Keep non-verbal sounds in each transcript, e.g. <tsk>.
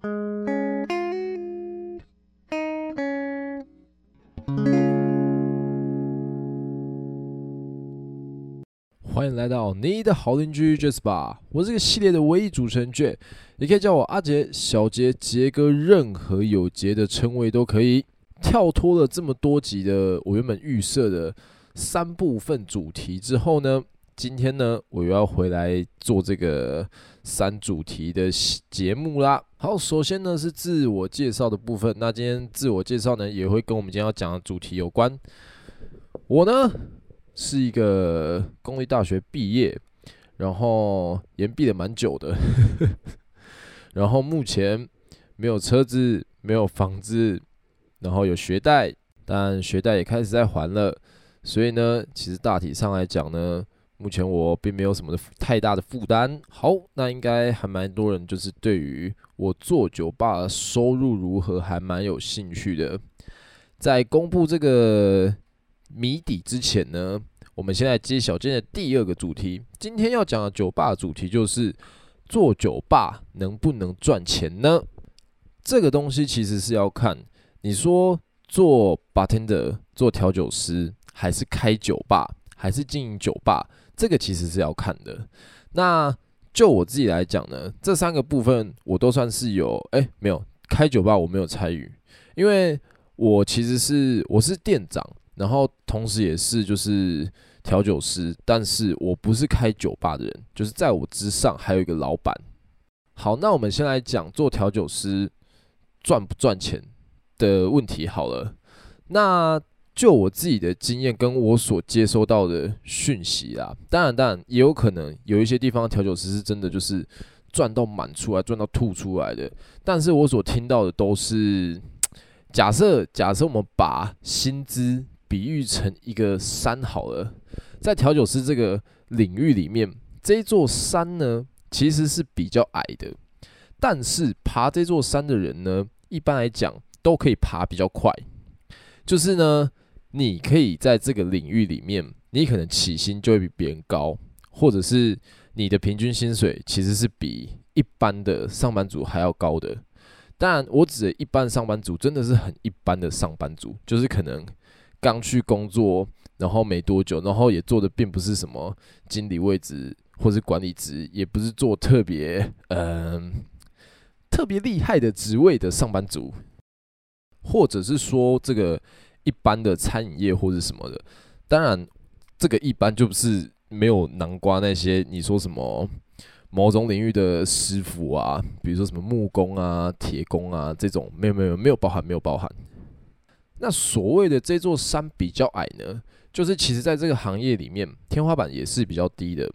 欢迎来到你的好邻居杰斯霸，我这个系列的唯一主持人杰，也可以叫我阿杰、小杰、杰哥，任何有杰的称谓都可以。跳脱了这么多集的我原本预设的三部分主题之后呢，今天呢，我又要回来做这个三主题的节目啦。好，首先呢是自我介绍的部分，那今天自我介绍呢也会跟我们今天要讲的主题有关。我呢。是一个公立大学毕业，然后延毕了蛮久的，<laughs> 然后目前没有车子，没有房子，然后有学贷，但学贷也开始在还了，所以呢，其实大体上来讲呢，目前我并没有什么太大的负担。好，那应该还蛮多人就是对于我做酒吧的收入如何还蛮有兴趣的，在公布这个。谜底之前呢，我们现在揭晓今天的第二个主题。今天要讲的酒吧主题就是做酒吧能不能赚钱呢？这个东西其实是要看你说做 bartender 做调酒师，还是开酒吧，还是经营酒吧，这个其实是要看的。那就我自己来讲呢，这三个部分我都算是有，哎，没有开酒吧我没有参与，因为我其实是我是店长。然后同时也是就是调酒师，但是我不是开酒吧的人，就是在我之上还有一个老板。好，那我们先来讲做调酒师赚不赚钱的问题好了。那就我自己的经验跟我所接收到的讯息啦，当然当然也有可能有一些地方调酒师是真的就是赚到满出来，赚到吐出来的。但是我所听到的都是 <tsk> 假设，假设我们把薪资比喻成一个山好了，在调酒师这个领域里面，这座山呢，其实是比较矮的，但是爬这座山的人呢，一般来讲都可以爬比较快。就是呢，你可以在这个领域里面，你可能起薪就会比别人高，或者是你的平均薪水其实是比一般的上班族还要高的。当然，我指的一般上班族真的是很一般的上班族，就是可能。刚去工作，然后没多久，然后也做的并不是什么经理位置或是管理职，也不是做特别嗯、特别厉害的职位的上班族，或者是说这个一般的餐饮业或者什么的。当然，这个一般就不是没有南瓜那些你说什么某种领域的师傅啊，比如说什么木工啊、铁工啊这种，没有没有没有包含没有包含。那所谓的这座山比较矮呢，就是其实在这个行业里面，天花板也是比较低的。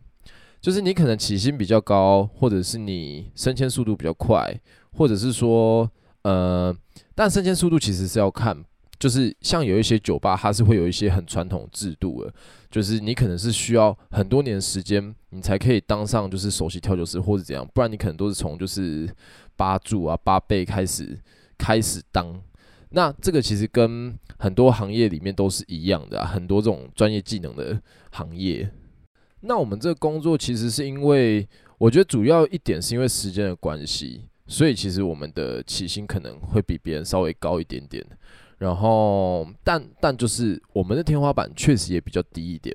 就是你可能起薪比较高，或者是你升迁速度比较快，或者是说，呃，但升迁速度其实是要看，就是像有一些酒吧，它是会有一些很传统制度的，就是你可能是需要很多年时间，你才可以当上就是首席调酒师或者怎样，不然你可能都是从就是八柱啊八倍开始开始当。那这个其实跟很多行业里面都是一样的啊，很多这种专业技能的行业。那我们这个工作其实是因为，我觉得主要一点是因为时间的关系，所以其实我们的起薪可能会比别人稍微高一点点。然后，但但就是我们的天花板确实也比较低一点。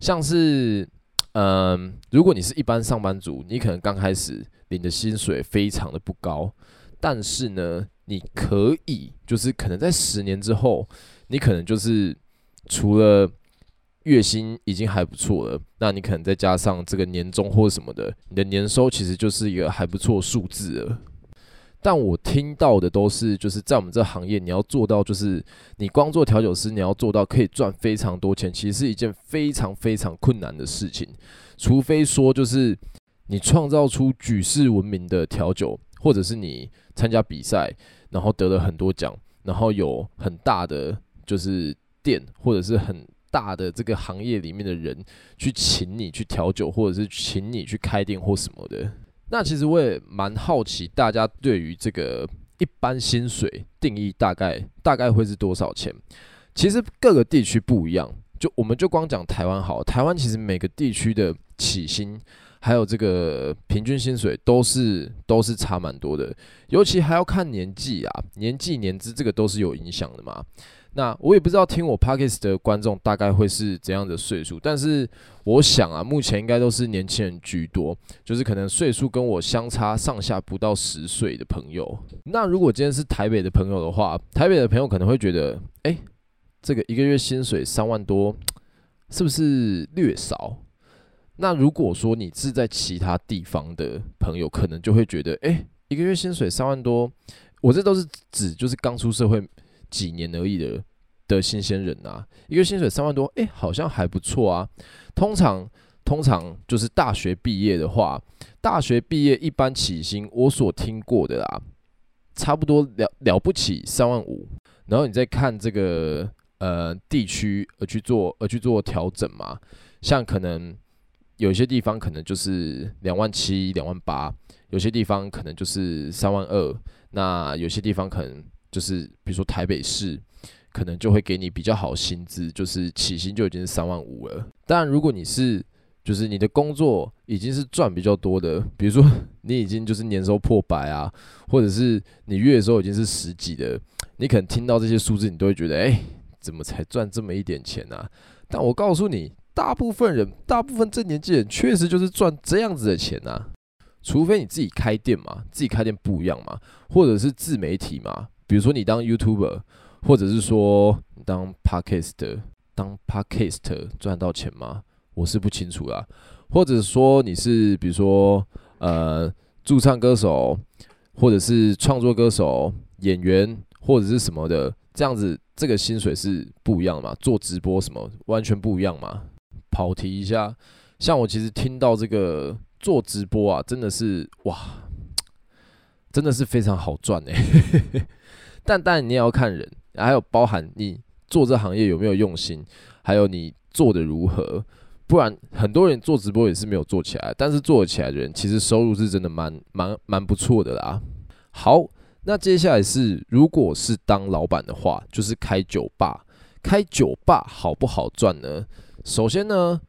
像是，嗯，如果你是一般上班族，你可能刚开始领的薪水非常的不高，但是呢，你可以，就是可能在十年之后，你可能就是除了月薪已经还不错了，那你可能再加上这个年终或什么的，你的年收其实就是一个还不错数字了。但我听到的都是，就是在我们这行业，你要做到，就是你光做调酒师，你要做到可以赚非常多钱，其实是一件非常非常困难的事情。除非说，就是你创造出举世闻名的调酒，或者是你参加比赛。然后得了很多奖，然后有很大的就是店，或者是很大的这个行业里面的人去请你去调酒，或者是请你去开店或什么的。那其实我也蛮好奇，大家对于这个一般薪水定义大概大概会是多少钱？其实各个地区不一样，就我们就光讲台湾好，台湾其实每个地区的起薪还有这个平均薪水都是都是差蛮多的，尤其还要看年纪啊，年纪年资这个都是有影响的嘛。那我也不知道听我 Podcast 的观众大概会是怎样的岁数，但是我想啊，目前应该都是年轻人居多，就是可能岁数跟我相差上下不到十岁的朋友。那如果今天是台北的朋友的话，台北的朋友可能会觉得，哎，这个一个月薪水三万多，是不是略少？那如果说你是在其他地方的朋友，可能就会觉得，哎，一个月薪水三万多，我这都是指就是刚出社会。几年而已的的新鲜人啊，一个薪水三万多，哎、好像还不错啊。通常通常就是大学毕业的话，大学毕业一般起薪，我所听过的啦，差不多了了不起三万五。然后你再看这个呃地区而去做而去做调整嘛，像可能有些地方可能就是两万七、两万八，有些地方可能就是三万二，那有些地方可能。就是比如说台北市，可能就会给你比较好薪资，就是起薪就已经是三万五了。当然，如果你是就是你的工作已经是赚比较多的，比如说 <laughs> 你已经就是年收破百啊，或者是你月收已经是十几的，你可能听到这些数字，你都会觉得，哎，怎么才赚这么一点钱啊？但我告诉你，大部分人，大部分这年纪人确实就是赚这样子的钱啊，除非你自己开店嘛，自己开店不一样嘛，或者是自媒体嘛。比如说你当 YouTuber，或者是说你当 Podcast，当 Podcast 赚到钱吗？我是不清楚啦。或者说你是比如说呃驻唱歌手，或者是创作歌手、演员或者是什么的，这样子这个薪水是不一样的嘛？做直播什么完全不一样嘛？跑题一下，像我其实听到这个做直播啊，真的是哇，真的是非常好赚哎。但当然，你也要看人，还有包含你做这行业有没有用心，还有你做的如何。不然，很多人做直播也是没有做起来，但是做起来的人，其实收入是真的蛮蛮蛮不错的啦。好，那接下来是，如果是当老板的话，就是开酒吧。开酒吧好不好赚呢？首先呢，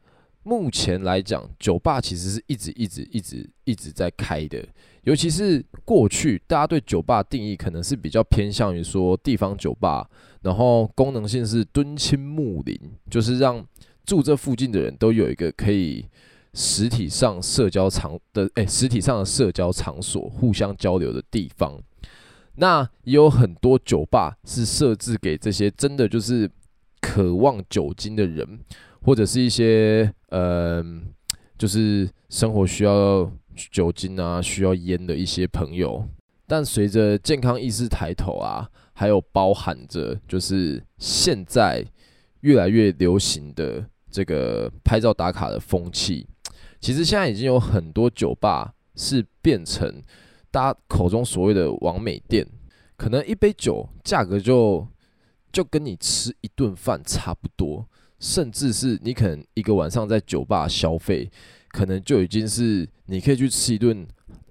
目前来讲，酒吧其实是一直一直一直一直在开的。尤其是过去，大家对酒吧的定义可能是比较偏向于说地方酒吧，然后功能性是敦亲睦邻，就是让住这附近的人都有一个可以实体上社交场的，诶，实体上的社交场所，互相交流的地方。那也有很多酒吧是设置给这些真的就是渴望酒精的人，或者是一些呃，就是生活需要。酒精啊，需要烟的一些朋友，但随着健康意识抬头啊，还有包含着就是现在越来越流行的这个拍照打卡的风气，其实现在已经有很多酒吧是变成大家口中所谓的完美店，可能一杯酒价格就就跟你吃一顿饭差不多，甚至是你可能一个晚上在酒吧消费。可能就已经是你可以去吃一顿，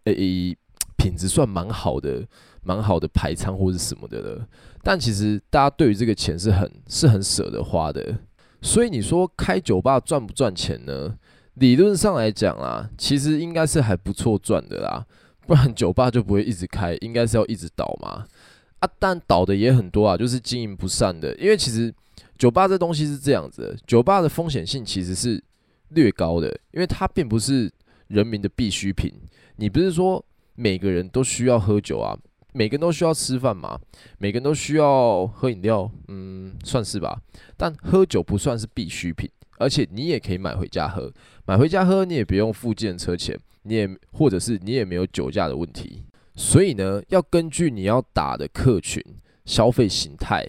诶、欸，品质算蛮好的、蛮好的排餐或者什么的了。但其实大家对于这个钱是很是很舍得花的。所以你说开酒吧赚不赚钱呢？理论上来讲啊，其实应该是还不错赚的啦。不然酒吧就不会一直开，应该是要一直倒嘛。啊，但倒的也很多啊，就是经营不善的。因为其实酒吧这东西是这样子的，酒吧的风险性其实是。略高的，因为它并不是人民的必需品。你不是说每个人都需要喝酒啊，每个人都需要吃饭嘛，每个人都需要喝饮料，嗯，算是吧。但喝酒不算是必需品，而且你也可以买回家喝，买回家喝你也不用付计程车钱，你也或者是你也没有酒驾的问题。所以呢，要根据你要打的客群消费形态，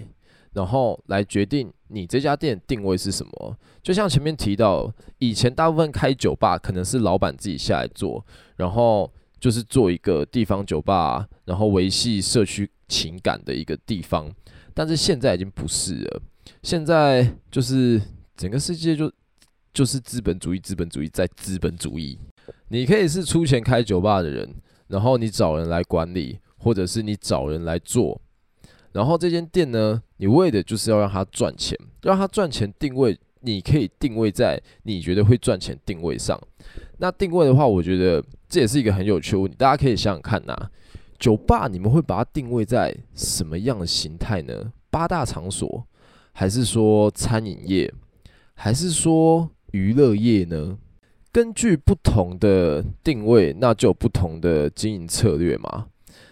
然后来决定你这家店定位是什么。就像前面提到，以前大部分开酒吧可能是老板自己下来做，然后就是做一个地方酒吧，然后维系社区情感的一个地方。但是现在已经不是了，现在就是整个世界就就是资本主义，资本主义在资本主义。你可以是出钱开酒吧的人，然后你找人来管理，或者是你找人来做。然后这间店呢，你为的就是要让它赚钱，让它赚钱定位你可以定位在你觉得会赚钱定位上。那定位的话，我觉得这也是一个很有趣的问题，大家可以想想看呐、酒吧你们会把它定位在什么样的形态呢？八大场所，还是说餐饮业，还是说娱乐业呢？根据不同的定位，那就有不同的经营策略嘛。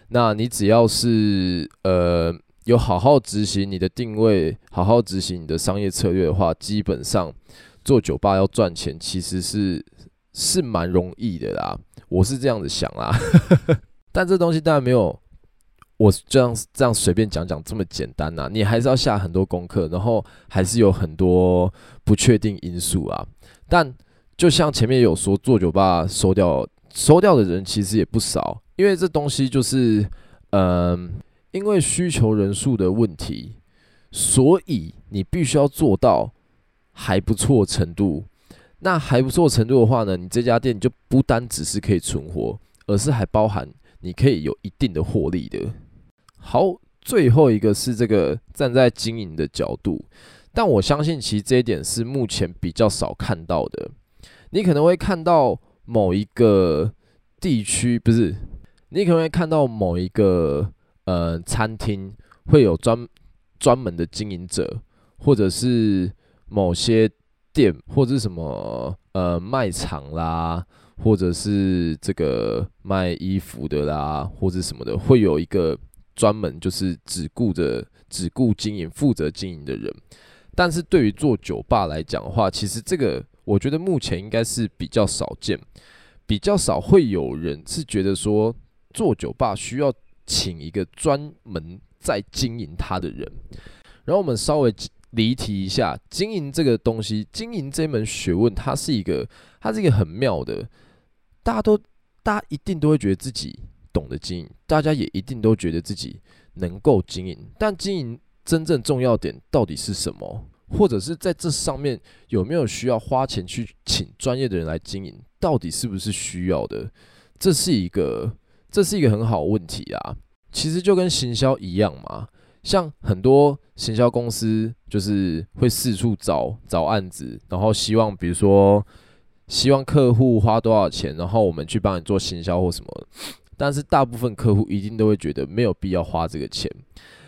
那你只要是呃有好好执行你的定位，好好执行你的商业策略的话，基本上做酒吧要赚钱，其实是是蛮容易的啦。我是这样子想啦，<laughs> 但这东西当然没有我这样这样随便讲讲这么简单呐。你还是要下很多功课，然后还是有很多不确定因素啊。但就像前面有说，做酒吧收掉收掉的人其实也不少，因为这东西就是，嗯、因为需求人数的问题，所以你必须要做到还不错程度。那还不错程度的话呢，你这家店就不单只是可以存活，而是还包含你可以有一定的获利的。好，最后一个是这个站在经营的角度，但我相信其实这一点是目前比较少看到的。你可能会看到某一个地区，不是，你可能会看到某一个呃餐厅会有专专门的经营者，或者是某些店，或者是什么呃卖场啦，或者是这个卖衣服的啦，或者什么的，会有一个专门就是只顾着只顾经营、负责经营的人。但是对于做酒吧来讲的话，其实这个。我觉得目前应该是比较少见，比较少会有人是觉得说做酒吧需要请一个专门在经营它的人。然后我们稍微离题一下，经营这个东西，经营这门学问，它是一个，它是一个很妙的。大家都，大家一定都会觉得自己懂得经营，大家也一定都觉得自己能够经营，但经营真正重要点到底是什么？或者是在这上面有没有需要花钱去请专业的人来经营？到底是不是需要的？这是一个，这是一个很好的问题啊。其实就跟行销一样嘛，像很多行销公司就是会四处找找案子，然后希望比如说希望客户花多少钱，然后我们去帮你做行销或什么。但是大部分客户一定都会觉得没有必要花这个钱，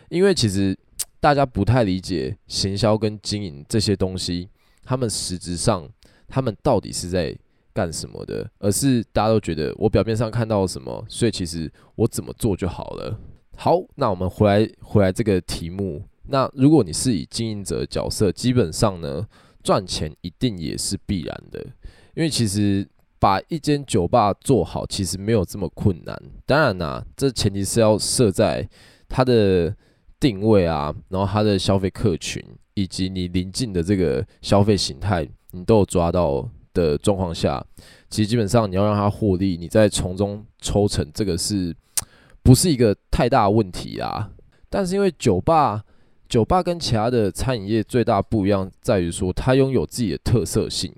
因为其实。大家不太理解行销跟经营这些东西，他们实质上他们到底是在干什么的？而是大家都觉得我表面上看到了什么，所以其实我怎么做就好了。好，那我们回来回来这个题目。那如果你是以经营者的角色，基本上呢，赚钱一定也是必然的，因为其实把一间酒吧做好，其实没有这么困难。当然啦，这前提是要设在它的。定位啊，然后它的消费客群以及你临近的这个消费形态，你都有抓到的状况下，其实基本上你要让它获利，你再从中抽成，这个是 <tsk> 不是一个太大问题啊？但是因为酒吧，酒吧跟其他的餐饮业最大不一样在于说，它拥有自己的特色性。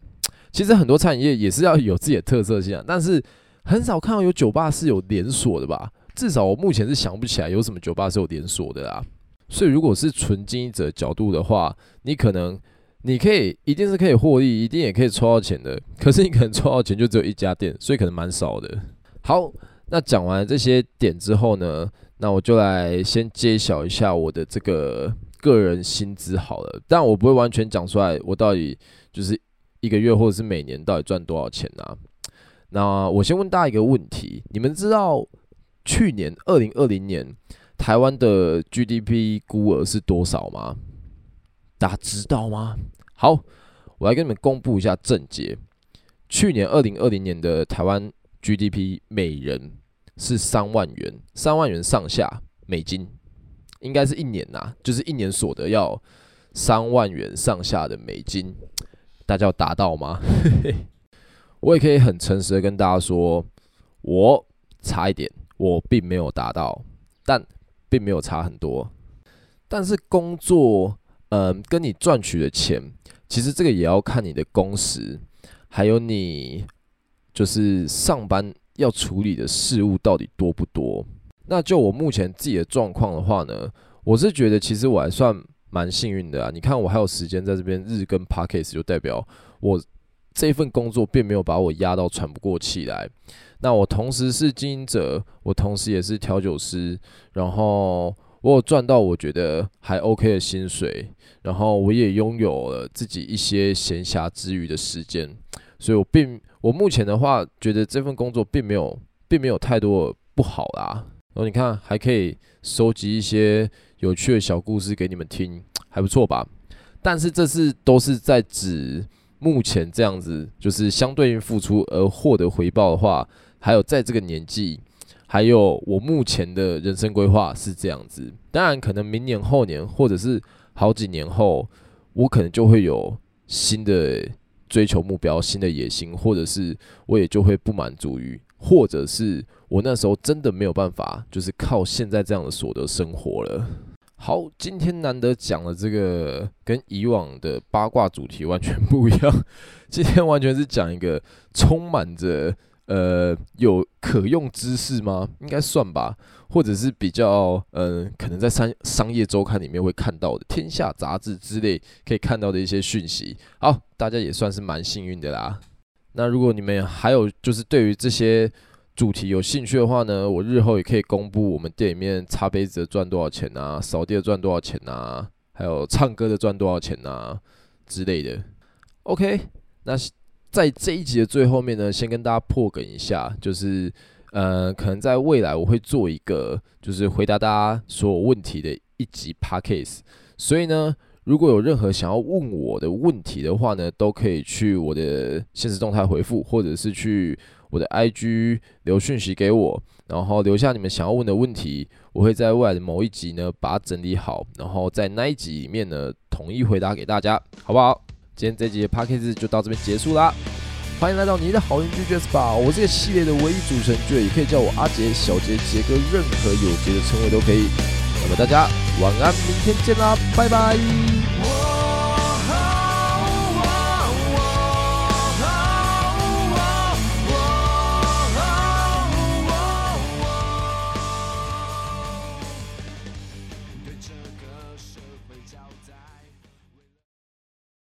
其实很多餐饮业也是要有自己的特色性啊，但是很少看到有酒吧是有连锁的吧？至少我目前是想不起来有什么酒吧是有连锁的啦。所以，如果是纯经营者角度的话，你可能你可以一定是可以获利，一定也可以抽到钱的。<laughs> 可是你可能抽到钱就只有一家店，所以可能蛮少的。好，那讲完这些点之后呢，那我就来先揭晓一下我的这个个人薪资好了。但我不会完全讲出来，我到底就是一个月或者是每年到底赚多少钱啊？那我先问大家一个问题：你们知道去年二零二零年？台湾的 GDP 估额是多少吗？大家知道吗？好，我来给你们公布一下正解。去年二零二零年的台湾 GDP 每人是三万元，三万元上下美金，应该是一年呐、就是一年所得要三万元上下的美金。大家有达到吗？<laughs> 我也可以很诚实的跟大家说，我差一点，我并没有达到，但。并没有差很多，但是工作，嗯，跟你赚取的钱，其实这个也要看你的工时，还有你就是上班要处理的事物到底多不多。那就我目前自己的状况的话呢，我是觉得其实我还算蛮幸运的啊。你看我还有时间在这边日更 Podcast，就代表我这份工作并没有把我压到喘不过气来。那我同时是经营者，我同时也是调酒师，然后我有赚到我觉得还 OK 的薪水，然后我也拥有了自己一些闲暇之余的时间，所以我并我目前的话觉得这份工作并没有并没有太多不好啦。然后你看还可以收集一些有趣的小故事给你们听，还不错吧？但是这是都是在指目前这样子，就是相对应付出而获得回报的话。还有在这个年纪，还有我目前的人生规划是这样子。当然，可能明年、后年，或者是好几年后，我可能就会有新的追求目标、新的野心，或者是我也就会不满足于，或者是我那时候真的没有办法，就是靠现在这样的所得生活了。好，今天难得讲了这个跟以往的八卦主题完全不一样，今天完全是讲一个充满着。呃，有可用知识吗？应该算吧，或者是比较呃，可能在商商业周刊里面会看到的，天下杂志之类可以看到的一些讯息。好，大家也算是蛮幸运的啦。那如果你们还有就是对于这些主题有兴趣的话呢，我日后也可以公布我们店里面擦杯子赚多少钱啊，扫地赚多少钱啊，还有唱歌的赚多少钱啊之类的。OK，那。在这一集的最后面呢，先跟大家破梗一下，就是呃，可能在未来我会做一个，就是回答大家所有问题的一集 podcast。所以呢，如果有任何想要问我的问题的话呢，都可以去我的现实动态回复，或者是去我的 IG 留讯息给我，然后留下你们想要问的问题，我会在未来的某一集呢把它整理好，然后在那一集里面呢统一回答给大家，好不好？今天这集的 Podcast 就到这边结束啦，欢迎来到你的好运拒绝 SPA，我这个系列的唯一主持人，也可以叫我阿杰、小杰、杰哥，任何有杰的称谓都可以。那么大家晚安，明天见啦，拜拜。